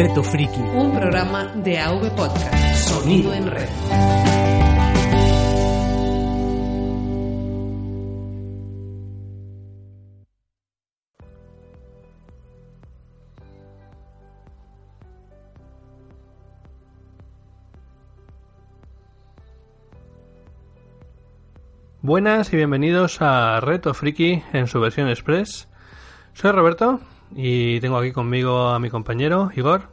Reto Friki. Un programa de AV Podcast. Sonido en red. Buenas y bienvenidos a Reto Friki en su versión express. Soy Roberto y tengo aquí conmigo a mi compañero Igor.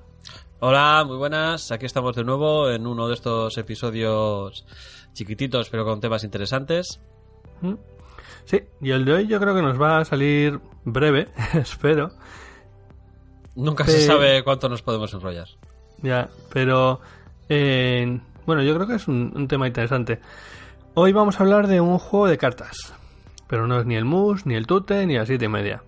Hola, muy buenas. Aquí estamos de nuevo en uno de estos episodios chiquititos pero con temas interesantes. ¿Mm? Sí, y el de hoy yo creo que nos va a salir breve, espero. Nunca se sabe cuánto nos podemos enrollar. Ya, pero eh, bueno, yo creo que es un, un tema interesante. Hoy vamos a hablar de un juego de cartas, pero no es ni el mus, ni el tute, ni el siete y media.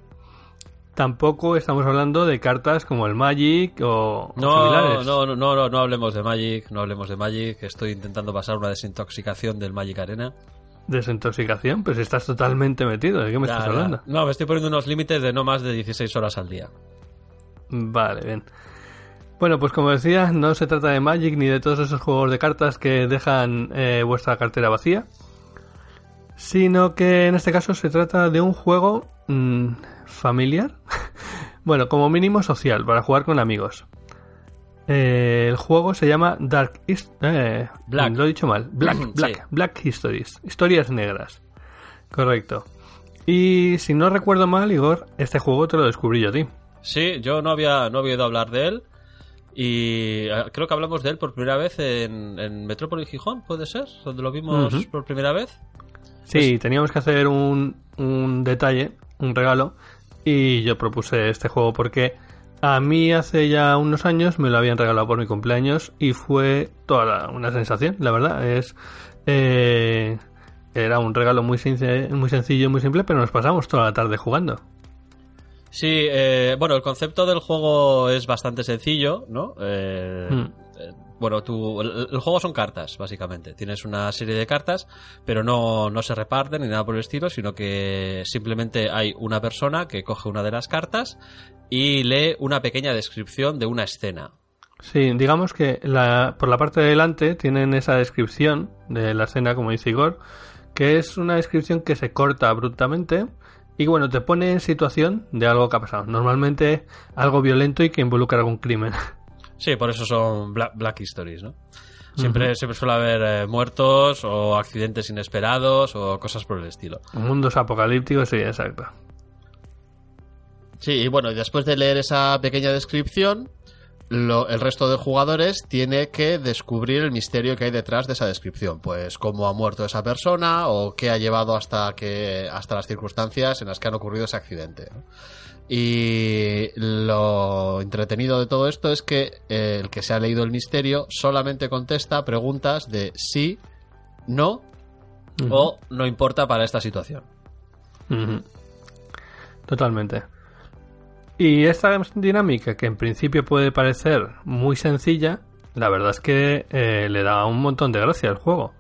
Tampoco estamos hablando de cartas como el Magic o, No, similares. no, no, no, no, no hablemos de Magic, no hablemos de Magic. Estoy intentando pasar una desintoxicación del Magic Arena. Desintoxicación, pues estás totalmente metido. ¿De qué me Ya, estás ya. hablando? No, me estoy poniendo unos límites de no más de 16 horas al día. Vale, bien. Bueno, pues como decía, no se trata de Magic ni de todos esos juegos de cartas que dejan eh, vuestra cartera vacía, sino que en este caso se trata de un juego mm, familiar, bueno, como mínimo social, para jugar con amigos. Eh, el juego se llama Dark eh, Black. Lo he dicho mal. Black, Sí. Black, Black Histories. Historias negras. Correcto. Y si no recuerdo mal, Igor, este juego te lo descubrí yo a ti. Sí, yo no había, no había oído hablar de él. Y eh, creo que hablamos de él por primera vez en, en Metrópoli Gijón, ¿puede ser? Donde lo vimos por primera vez. Sí, teníamos que hacer un, un detalle, un regalo, y yo propuse este juego porque a mí hace ya unos años me lo habían regalado por mi cumpleaños y fue toda la- una sensación, la verdad. Es eh, era un regalo muy, muy sencillo, muy simple, pero nos pasamos toda la tarde jugando. Sí, eh, bueno, el concepto del juego es bastante sencillo, ¿no? Eh, Hmm. Bueno, el, el juego son cartas, básicamente. Tienes una serie de cartas, pero no, no se reparten ni nada por el estilo, sino que simplemente hay una persona que coge una de las cartas y lee una pequeña descripción de una escena. Sí, digamos que la, por la parte de delante tienen esa descripción de la escena, como dice Igor, que es una descripción que se corta abruptamente y bueno, te pone en situación de algo que ha pasado. Normalmente algo violento y que involucra algún crimen. Sí, por eso son Black, Black Histories, ¿no? Siempre, siempre suele haber eh, muertos o accidentes inesperados o cosas por el estilo. Mundos apocalípticos, sí, exacto. Sí, y bueno, después de leer esa pequeña descripción, lo- el resto de jugadores tiene que descubrir el misterio que hay detrás de esa descripción. Pues cómo ha muerto esa persona o qué ha llevado hasta, que, hasta las circunstancias en las que han ocurrido ese accidente. ¿no? Y lo entretenido de todo esto es que eh, el que se ha leído el misterio solamente contesta preguntas de sí, no o no importa para esta situación. Totalmente. Y esta dinámica, que en principio puede parecer muy sencilla, la verdad es que eh, le da un montón de gracia al juego.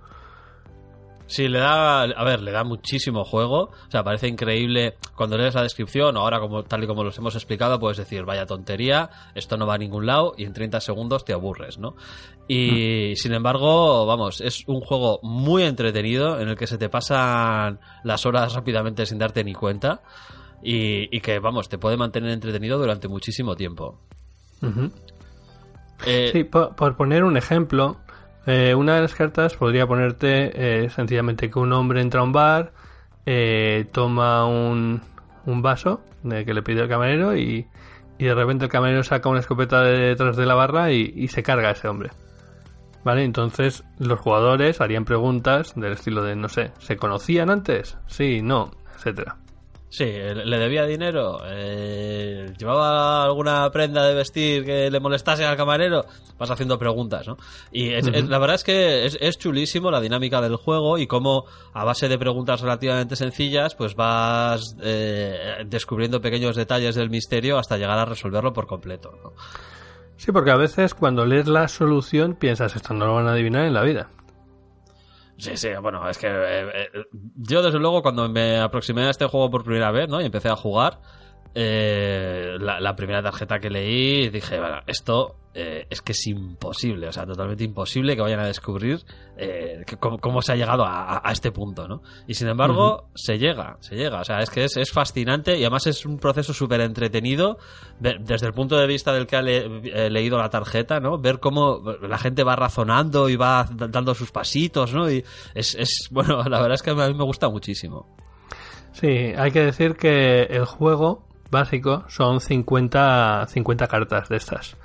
Sí, le da, a ver, le da muchísimo juego. O sea, parece increíble cuando lees la descripción. Ahora, como tal y como los hemos explicado, puedes decir, vaya tontería, esto no va a ningún lado y en 30 segundos te aburres, ¿no? Y sin embargo, vamos, es un juego muy entretenido en el que se te pasan las horas rápidamente sin darte ni cuenta y, y que, vamos, te puede mantener entretenido durante muchísimo tiempo. Eh, Sí, po- por, poner un ejemplo, eh, una de las cartas podría ponerte eh, sencillamente que un hombre entra a un bar, eh, toma un, un vaso de que le pide el camarero y, y de repente el camarero saca una escopeta de detrás de la barra y, y se carga a ese hombre. ¿Vale? Entonces los jugadores harían preguntas del estilo de, no sé, ¿se conocían antes? Sí, no, etcétera. Sí, le debía dinero, eh, llevaba alguna prenda de vestir que le molestase al camarero, vas haciendo preguntas, ¿no? Y es- es- la verdad es que es, es chulísimo la dinámica del juego y cómo a base de preguntas relativamente sencillas, pues vas eh, descubriendo pequeños detalles del misterio hasta llegar a resolverlo por completo, ¿no? Sí, porque a veces cuando lees la solución piensas, esto no lo van a adivinar en la vida. Sí, sí, bueno, es que eh, eh, yo desde luego cuando me aproximé a este juego por primera vez, ¿no? Y empecé a jugar, eh, la, primera tarjeta que leí dije, bueno, esto eh, es que es imposible, o sea, totalmente imposible que vayan a descubrir eh, que- cómo, cómo se ha llegado a, este punto, ¿no? Y sin embargo, se llega, se llega, o sea, es que es, es fascinante y además es un proceso súper entretenido desde el punto de vista del que ha le- eh, leído la tarjeta, ¿no? Ver cómo la gente va razonando y va da- dando sus pasitos, ¿no? Y es, es bueno, la verdad es que a mí me gusta muchísimo. Sí, hay que decir que el juego básico son 50, 50 cartas de estas.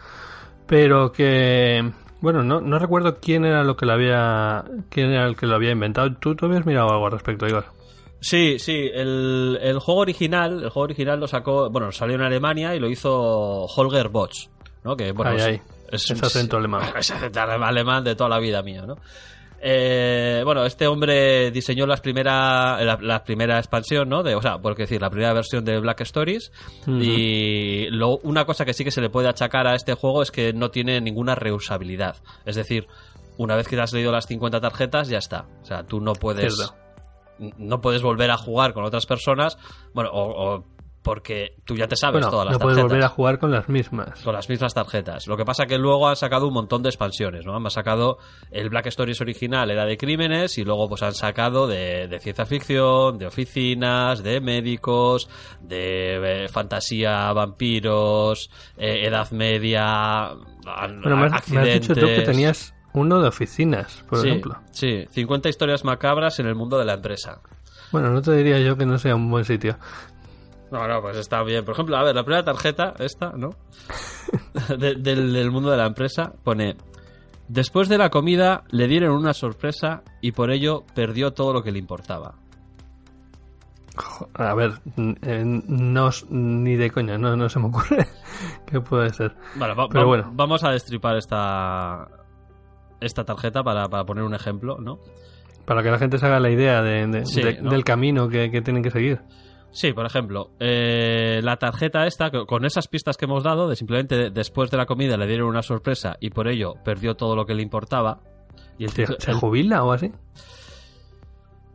Pero que, bueno, no, no recuerdo quién era lo que lo había, quién era el que lo había inventado. ¿Tú, tú habías mirado algo al respecto, Igor? Sí, sí, el, el juego original, el juego original lo sacó, bueno, salió en Alemania y lo hizo Holger Bosch, ¿no? Que bueno, Ay, es- ay, es, ese acento alemán. Es acento alemán de toda la vida mía, ¿no? Eh, bueno, este hombre diseñó las primera, la, la primera expansión, ¿no? De, o sea, por qué decir, la primera versión de Black Stories. Y lo, una cosa que sí que se le puede achacar a este juego es que no tiene ninguna reusabilidad. Es decir, una vez que te has leído las 50 tarjetas, ya está. O sea, tú no puedes Cierto. no puedes volver a jugar con otras personas, bueno, o, o porque tú ya te sabes Bueno, todas las no puedes volver a jugar con las mismas. Con las mismas tarjetas. Lo que pasa que luego han sacado un montón de expansiones, ¿no? Han sacado el Black Stories original, era de crímenes, y luego pues han sacado de, de ciencia ficción, de oficinas, de médicos, de eh, fantasía, vampiros, eh, edad media, Bueno, me has, me has accidentes. dicho tú que tenías uno de oficinas, por sí, ejemplo. Sí, 50 historias macabras en el mundo de la empresa. Bueno, no te diría yo que no sea un buen sitio. No, no, pues está bien. Por ejemplo, a ver, la primera tarjeta, esta, ¿no? De- del, del mundo de la empresa, pone... Después de la comida le dieron una sorpresa y por ello perdió todo lo que le importaba. A ver, eh, no, ni de coña, no, no se me ocurre qué puede ser. Vale, va- Pero va- bueno. vamos a destripar esta, esta tarjeta para, para poner un ejemplo, ¿no? Para que la gente se haga la idea de- de- Sí, de- ¿no? del camino que, que tienen que seguir. Sí, por ejemplo, eh, la tarjeta esta, con esas pistas que hemos dado, de simplemente de- después de la comida le dieron una sorpresa y por ello perdió todo lo que le importaba. Y el ¿Se, se jubila o así?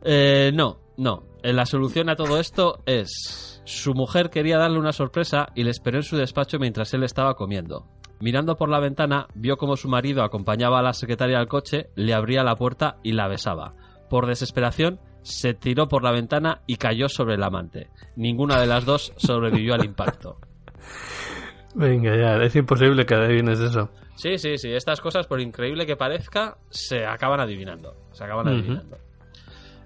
Eh, no, no. Eh, La solución a todo esto es... Su mujer quería darle una sorpresa y le esperó en su despacho mientras él estaba comiendo. Mirando por la ventana, vio como su marido acompañaba a la secretaria al coche, le abría la puerta y la besaba. Por desesperación, se tiró por la ventana y cayó sobre el amante. Ninguna de las dos sobrevivió al impacto. Venga, ya, es imposible que adivines eso. Sí, sí, sí. Estas cosas, por increíble que parezca, se acaban adivinando. Se acaban adivinando.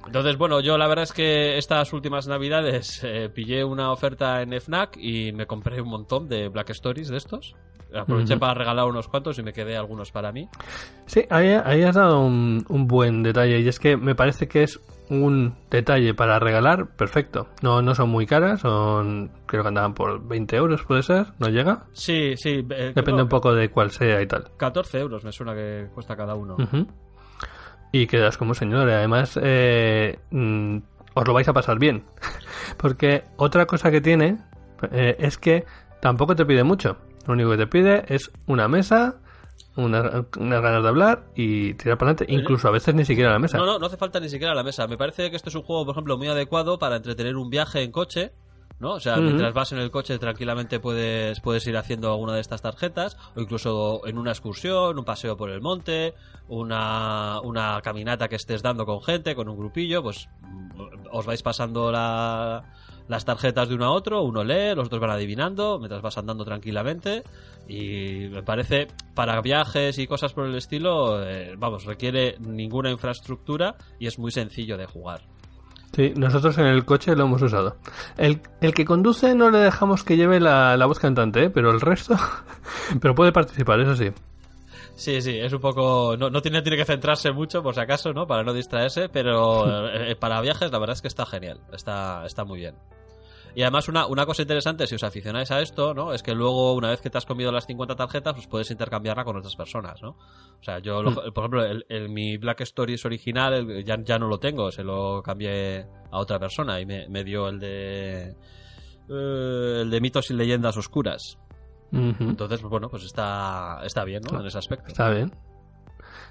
Entonces, bueno, yo la verdad es que estas últimas navidades eh, pillé una oferta en FNAC y me compré un montón de Black Stories de estos. Aproveché para regalar unos cuantos y me quedé algunos para mí. Sí, ahí, ahí has dado un, un buen detalle y es que me parece que es un detalle para regalar perfecto. No, no son muy caras, son creo que andaban por 20 euros, puede ser, ¿no llega? Sí, sí. eh, Depende un poco de cuál sea y tal. 14 euros me suena que cuesta cada uno. Y quedas como señor. Además, eh, mm, os lo vais a pasar bien. Porque otra cosa que tiene eh, es que tampoco te pide mucho. Lo único que te pide es una mesa, una- unas ganas de hablar y tirar para adelante. Incluso a veces ni siquiera la mesa. No, no, no hace falta ni siquiera la mesa. Me parece que este es un juego, por ejemplo, muy adecuado para entretener un viaje en coche. ¿no? O sea, mientras vas en el coche tranquilamente puedes, puedes ir haciendo alguna de estas tarjetas, o incluso en una excursión, un paseo por el monte, una, una caminata que estés dando con gente, con un grupillo, pues os vais pasando la- las tarjetas de uno a otro, uno lee, los otros van adivinando, mientras vas andando tranquilamente, y me parece, para viajes y cosas por el estilo, eh, vamos, requiere ninguna infraestructura y es muy sencillo de jugar. Sí, nosotros en el coche lo hemos usado. El, el que conduce no le dejamos que lleve la, la voz cantante, ¿eh? pero el resto... pero puede participar, eso sí. Sí, sí, es un poco. No, no tiene, tiene que centrarse mucho, por si acaso, ¿no? Para no distraerse, pero eh, para viajes, la verdad es que está genial. Está, está muy bien. Y además, una, una cosa interesante, si os aficionáis a esto, ¿no? Es que luego, una vez que te has comido las 50 tarjetas, pues puedes intercambiarla con otras personas, ¿no? O sea, yo, lo- Hmm. por ejemplo, el, el- mi Black Stories original el- ya, ya no lo tengo, se lo cambié a otra persona y me, me dio el de. eh, el de mitos y leyendas oscuras. Entonces, pues bueno, pues está, está bien, ¿no? En ese aspecto. Está bien.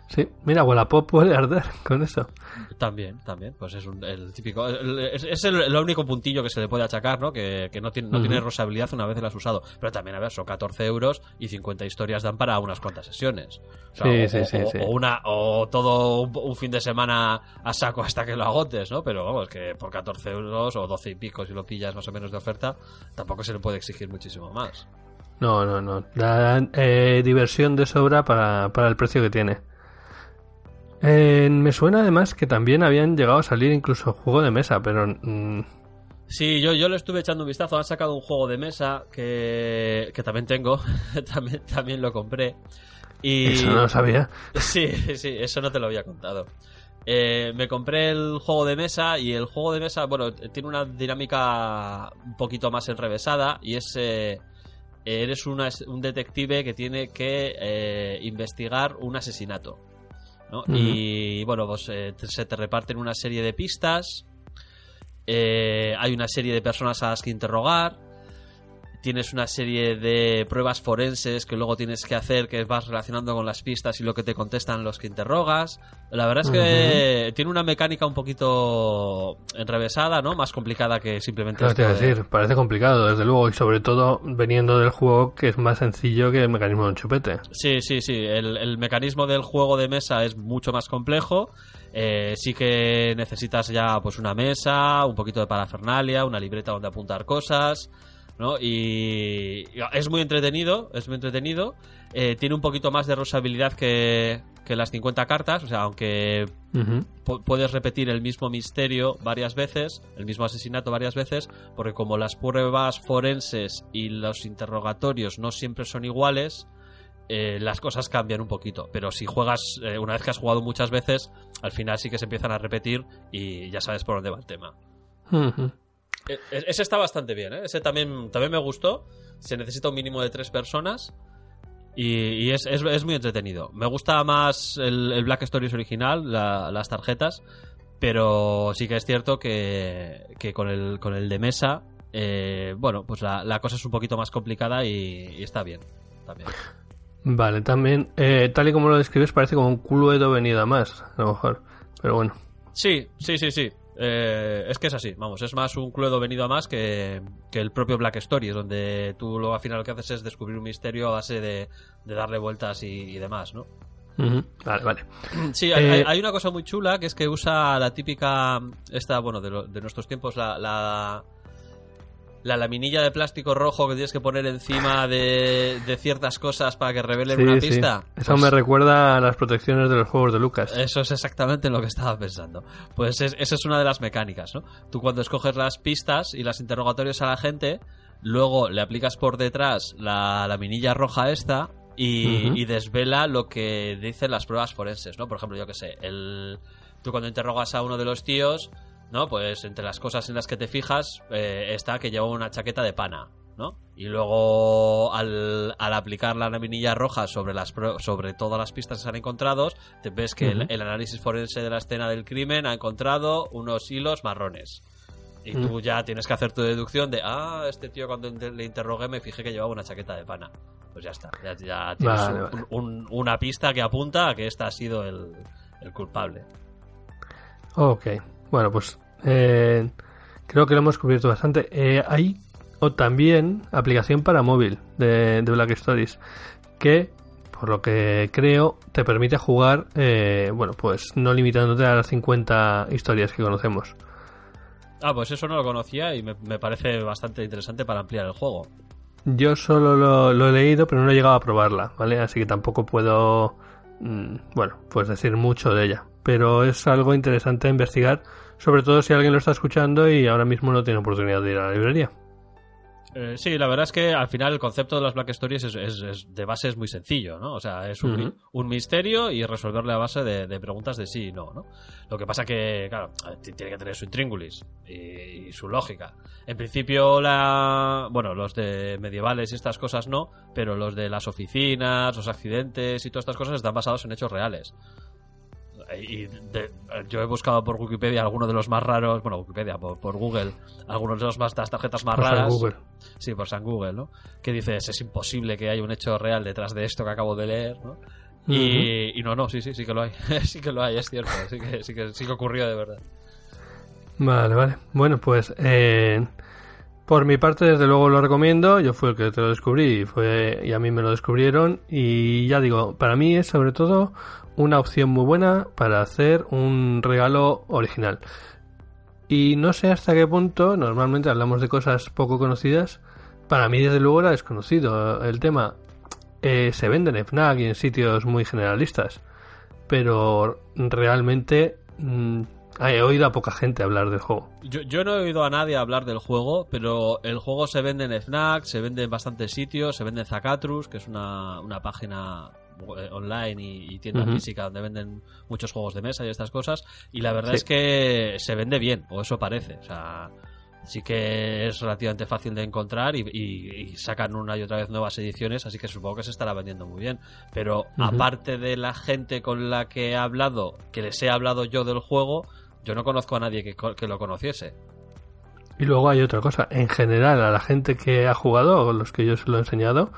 Sí, mira, Wallapop puede arder con eso. También, también, pues es un- el típico. el- es es el, el único puntillo que se le puede achacar, ¿no? Que, que no, tiene, no tiene rosabilidad una vez que la has usado. Pero también, a ver, son 14 euros y 50 historias dan para unas cuantas sesiones. O sea, Sí, o, sí, sí, o- sí. o una, o todo un, un fin de semana a saco hasta que lo agotes, ¿no? Pero vamos, que por 14 euros o 12 y pico, si lo pillas más o menos de oferta, tampoco se le puede exigir muchísimo más. No, no, no. Da eh, diversión de sobra para, para el precio que tiene. Eh, me suena además que también habían llegado a salir incluso juego de mesa, pero mm, Sí, yo, yo le estuve echando un vistazo. Han sacado un juego de mesa que, que también tengo. también, también lo compré. Y... eso no lo sabía. Sí, sí, eso no te lo había contado. Eh, me compré el juego de mesa y el juego de mesa, bueno, tiene una dinámica un poquito más enrevesada y es... eh, eres una- un detective que tiene que eh, investigar un asesinato. Y bueno, pues eh, se te reparten una serie de pistas. eh, hay una serie de personas a las que interrogar. Tienes una serie de pruebas forenses que luego tienes que hacer, que vas relacionando con las pistas y lo que te contestan los que interrogas. La verdad es que tiene una mecánica un poquito enrevesada, ¿no? Más complicada que simplemente Claro, te de- decir, parece complicado, desde luego, y sobre todo veniendo del juego que es más sencillo que el mecanismo de un chupete. Sí, sí, sí. El, el mecanismo del juego de mesa es mucho más complejo. Eh, sí que necesitas ya pues una mesa, un poquito de parafernalia, una libreta donde apuntar cosas, ¿no? Y es muy entretenido, es muy entretenido. Eh, tiene un poquito más de rosabilidad que, que las 50 cartas, o sea, aunque puedes repetir el mismo misterio varias veces, el mismo asesinato varias veces, porque como las pruebas forenses y los interrogatorios no siempre son iguales, eh, las cosas cambian un poquito. Pero si juegas, eh, una vez que has jugado muchas veces, al final sí que se empiezan a repetir y ya sabes por dónde va el tema. Ese está bastante bien, ¿eh? Ese también, también me gustó. Se necesita un mínimo de tres personas. Y, y es, es- es muy entretenido. Me gusta más el, el Black Stories original, la- las tarjetas. Pero sí que es cierto que, que con, el, con el de mesa, eh, bueno, pues la, la cosa es un poquito más complicada y, y está bien. También. Vale, también, eh, tal y como lo describes, parece como un Cluedo venido a más, a lo mejor. Pero bueno, Sí, sí, sí, sí. Eh, es que es así, vamos, es más un Cluedo venido a más que, que el propio Black Stories, donde tú lo, al final lo que haces es descubrir un misterio a base de, de darle vueltas y, y demás, ¿no? Vale, vale. Sí, hay, Eh, hay una cosa muy chula que es que usa la típica, esta, bueno, de, lo- de nuestros tiempos, la, la, la laminilla de plástico rojo que tienes que poner encima de, de ciertas cosas para que revelen Sí, una sí. pista. Eso Pues- me recuerda a las protecciones de los juegos de Lucas. eso es exactamente lo que estaba pensando. Pues es- esa es una de las mecánicas, ¿no? Tú cuando escoges las pistas y las interrogatorios a la gente, luego le aplicas por detrás la laminilla roja esta y, y desvela lo que dicen las pruebas forenses, ¿no? Por ejemplo, yo que sé, el, tú cuando interrogas a uno de los tíos, ¿no? Pues entre las cosas en las que te fijas eh, está que lleva una chaqueta de pana, ¿no? Y luego al, al aplicar la laminilla roja sobre las sobre todas las pistas que se han encontrado, te ves que el, análisis forense de la escena del crimen ha encontrado unos hilos marrones. Y Mm. tú ya tienes que hacer tu deducción de, ah, este tío cuando le interrogué me fijé que llevaba una chaqueta de pana. Pues ya está, ya, ya tienes Vale, un- vale. un- una pista que apunta a que este ha sido el, el culpable. Ok, bueno, pues eh, creo que lo hemos cubierto bastante. Eh, hay o también aplicación para móvil de, de Black Stories que, por lo que creo, te permite jugar, eh, bueno, pues no limitándote a las 50 historias que conocemos. Ah, pues eso no lo conocía y me, me parece bastante interesante para ampliar el juego. Yo solo lo, lo he leído, pero no he llegado a probarla, ¿vale? Así que tampoco puedo, mm, bueno, pues decir mucho de ella. Pero es algo interesante a investigar, sobre todo si alguien lo está escuchando y ahora mismo no tiene oportunidad de ir a la librería. Eh, sí, la verdad es que al final el concepto de las Black Stories es, es- es- de base es muy sencillo, ¿no? O sea, es un, un misterio y resolverle a base de, de preguntas de sí y no, ¿no? Lo que pasa que, claro, tiene que tener su intríngulis y, y su lógica. En principio, la, bueno, los de medievales y estas cosas no, pero los de las oficinas, los accidentes y todas estas cosas están basados en hechos reales. Y de- yo he buscado por Wikipedia algunos de los más raros, bueno, Wikipedia, por, por Google, algunos de los más, las tarjetas más Por San raras. Google. Sí, por San Google, ¿no? Que dices, es imposible que haya un hecho real detrás de esto que acabo de leer, ¿no? Y, y no, no, sí, sí, sí que lo hay. sí que lo hay, es cierto. Sí que, sí que, sí que ocurrió de verdad. Vale, vale. Bueno, pues eh, por mi parte, desde luego lo recomiendo. Yo fui el que te lo descubrí y, fue, y a mí me lo descubrieron. Y ya digo, para mí es sobre todo una opción muy buena para hacer un regalo original. Y no sé hasta qué punto, normalmente hablamos de cosas poco conocidas. Para mí, desde luego, era desconocido el tema. Eh, se vende en FNAC y en sitios muy generalistas. Pero realmente he oído a poca gente hablar del juego. Yo, yo, no he oído a nadie hablar del juego, pero el juego se vende en FNAC, se vende en bastantes sitios, se vende en Zacatrus, que es una, una página eh, online y, y tienda Uh -huh. física donde venden muchos juegos de mesa y estas cosas. Y la verdad sí. es que se vende bien, o eso parece. O sea, sí que es relativamente fácil de encontrar y, y, y, sacan una y otra vez nuevas ediciones, así que supongo que se estará vendiendo muy bien. Pero uh -huh. aparte de la gente con la que he hablado, que les he hablado yo del juego, yo no conozco a nadie que, que lo conociese. Y luego hay otra cosa, en general a la gente que ha jugado, o los que yo se lo he enseñado,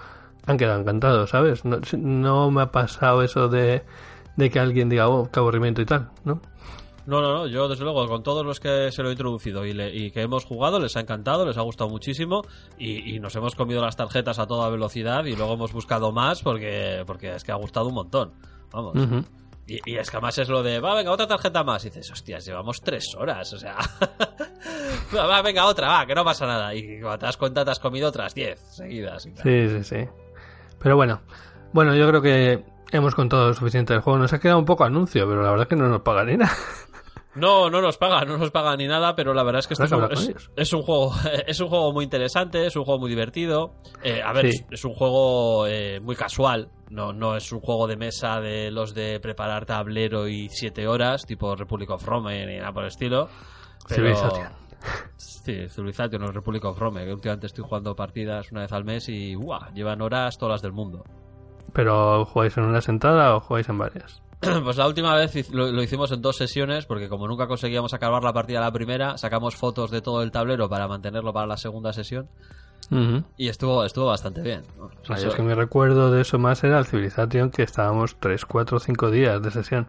han quedado encantados, ¿sabes? No, no me ha pasado eso de, de, que alguien diga, oh, qué aburrimiento y tal, ¿no? No, no, no, yo desde luego con todos los que se lo he introducido y, le, y que hemos jugado les ha encantado, les ha gustado muchísimo y, y, nos hemos comido las tarjetas a toda velocidad y luego hemos buscado más porque, porque es que ha gustado un montón, vamos. Uh -huh. Y, y, es que además es lo de, va, venga, otra tarjeta más. Y dices, hostias, llevamos tres horas, o sea. va, venga, otra, va, que no pasa nada. Y cuando te das cuenta, te has comido otras diez seguidas. Sí, sí, sí. Pero bueno, bueno, yo creo que hemos contado lo suficiente del juego. Nos ha quedado un poco anuncio, pero la verdad es que no nos paga ni nada. No, no nos paga, no nos paga ni nada, pero la verdad es que este es, es, es, un juego, es un juego muy interesante, es un juego muy divertido. Eh, a ver, sí. es, es, un juego eh, muy casual, no, no es un juego de mesa de los de preparar tablero y siete horas, tipo Republic of Rome ni nada por el estilo. Pero... Sí, Civilization o Republic of Rome, que últimamente estoy jugando partidas una vez al mes y ¡buah! llevan horas todas las del mundo. ¿Pero jugáis en una sentada o jugáis en varias? Pues la última vez lo, lo, hicimos en dos sesiones, porque como nunca conseguíamos acabar la partida la primera, sacamos fotos de todo el tablero para mantenerlo para la segunda sesión. Uh -huh. Y estuvo, estuvo bastante bien. O sea, es que mi recuerdo de eso más era el Civilization, que estábamos 3, 4, 5 días de sesión.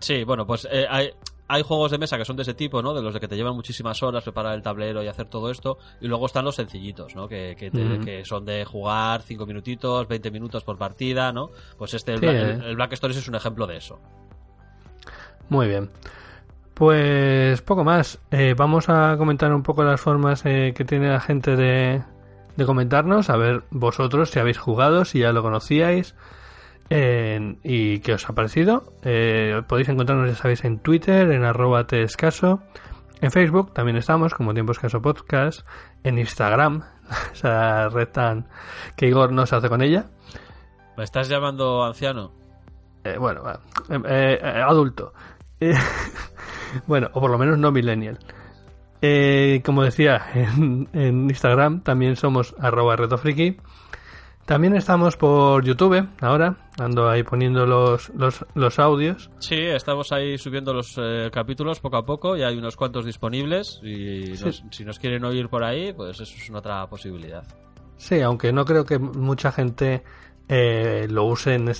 Sí, bueno, pues eh, hay, hay juegos de mesa que son de ese tipo, ¿no? De los de que te llevan muchísimas horas preparar el tablero y hacer todo esto. Y luego están los sencillitos, ¿no? Que, que, te, uh -huh. que son de jugar 5 minutitos, 20 minutos por partida, ¿no? Pues este, el, sí, Black, eh. el, el Black Stories es un ejemplo de eso. Muy bien. Pues poco más. Eh, vamos a comentar un poco las formas eh, que tiene la gente de, de, comentarnos. A ver vosotros si habéis jugado, si ya lo conocíais eh, y qué os ha parecido. Eh, podéis encontrarnos, ya sabéis, en Twitter, en arroba escaso. En Facebook también estamos, como Tiempo Escaso Podcast. En Instagram, esa red tan que Igor no se hace con ella. ¿Me estás llamando anciano? Eh, bueno, adulto. bueno, o por lo menos no millennial. Eh, como decía, en, en, Instagram también somos arroba retofriki. También estamos por YouTube ahora, ando ahí poniendo los, los, los audios. Sí, estamos ahí subiendo los eh, capítulos poco a poco, y hay unos cuantos disponibles y sí. si nos quieren oír por ahí, pues eso es una otra posibilidad. Sí, aunque no creo que mucha gente eh, lo usen,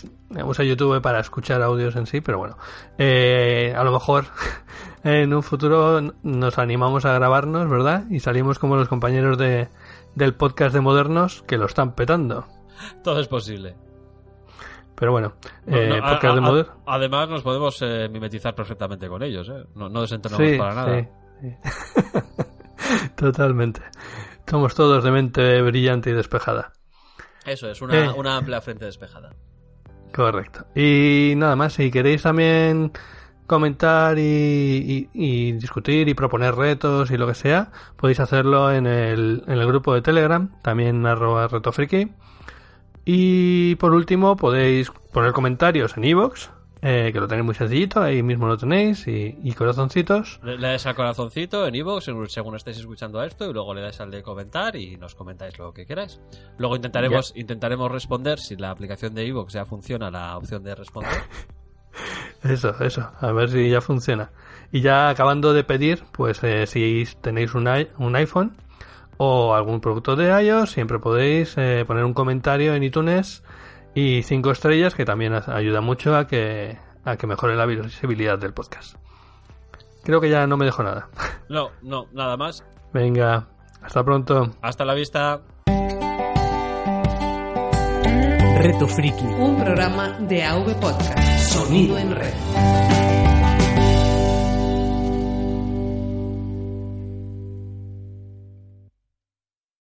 usa YouTube para escuchar audios en sí, pero bueno, eh, a lo mejor en un futuro nos animamos a grabarnos, ¿verdad? Y salimos como los compañeros de, del podcast de Modernos que lo están petando. Todo es posible. Pero bueno, eh, no, podcast a, de. Además, nos podemos eh, mimetizar perfectamente con ellos, ¿eh? No, no desentrenamos sí, para nada. Sí, sí. Totalmente. Somos todos de mente brillante y despejada. Eso es, una, eh. una amplia frente despejada. Correcto. Y nada más, si queréis también comentar y, y, y, discutir y proponer retos y lo que sea, podéis hacerlo en el, en el grupo de Telegram, también arroba retofriki. Y por último, podéis poner comentarios en iVoox, eh, que lo tenéis muy sencillito, ahí mismo lo tenéis, y, y corazoncitos. Le, le, dais al corazoncito en iVoox según, según estéis escuchando esto, y luego le dais al de comentar y nos comentáis lo que queráis. Luego intentaremos, intentaremos responder, si la aplicación de iVoox ya funciona, la opción de responder. Eso, eso, a ver si ya funciona. Y ya acabando de pedir, pues eh, si tenéis un, un, iPhone o algún producto de iOS, siempre podéis eh, poner un comentario en iTunes Y cinco estrellas que también ayuda mucho a que, a que mejore la visibilidad del podcast. Creo que ya no me dejo nada. No, no, nada más. Venga, hasta pronto. Hasta la vista. Reto Friki. Un programa de AV Podcast. Sonido en red.